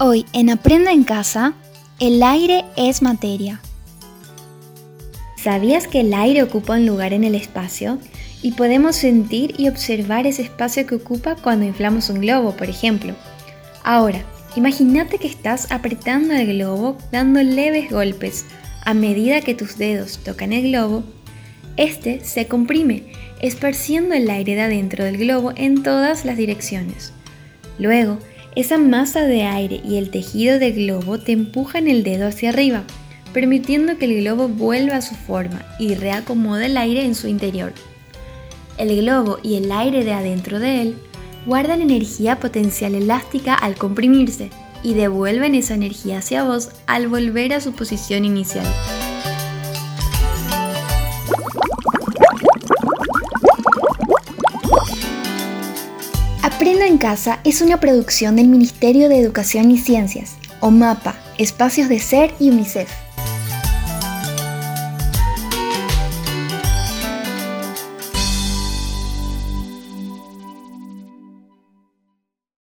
Hoy en Aprenda en Casa, el aire es materia. ¿Sabías que el aire ocupa un lugar en el espacio? Y podemos sentir y observar ese espacio que ocupa cuando inflamos un globo, por ejemplo. Ahora, imagínate que estás apretando el globo dando leves golpes. A medida que tus dedos tocan el globo, este se comprime, esparciendo el aire de adentro del globo en todas las direcciones. Luego, esa masa de aire y el tejido del globo te empujan el dedo hacia arriba, permitiendo que el globo vuelva a su forma y reacomoda el aire en su interior. El globo y el aire de adentro de él guardan energía potencial elástica al comprimirse y devuelven esa energía hacia vos al volver a su posición inicial. Aprendo en Casa es una producción del Ministerio de Educación y Ciencias, o MAPA, Espacios de Ser y UNICEF.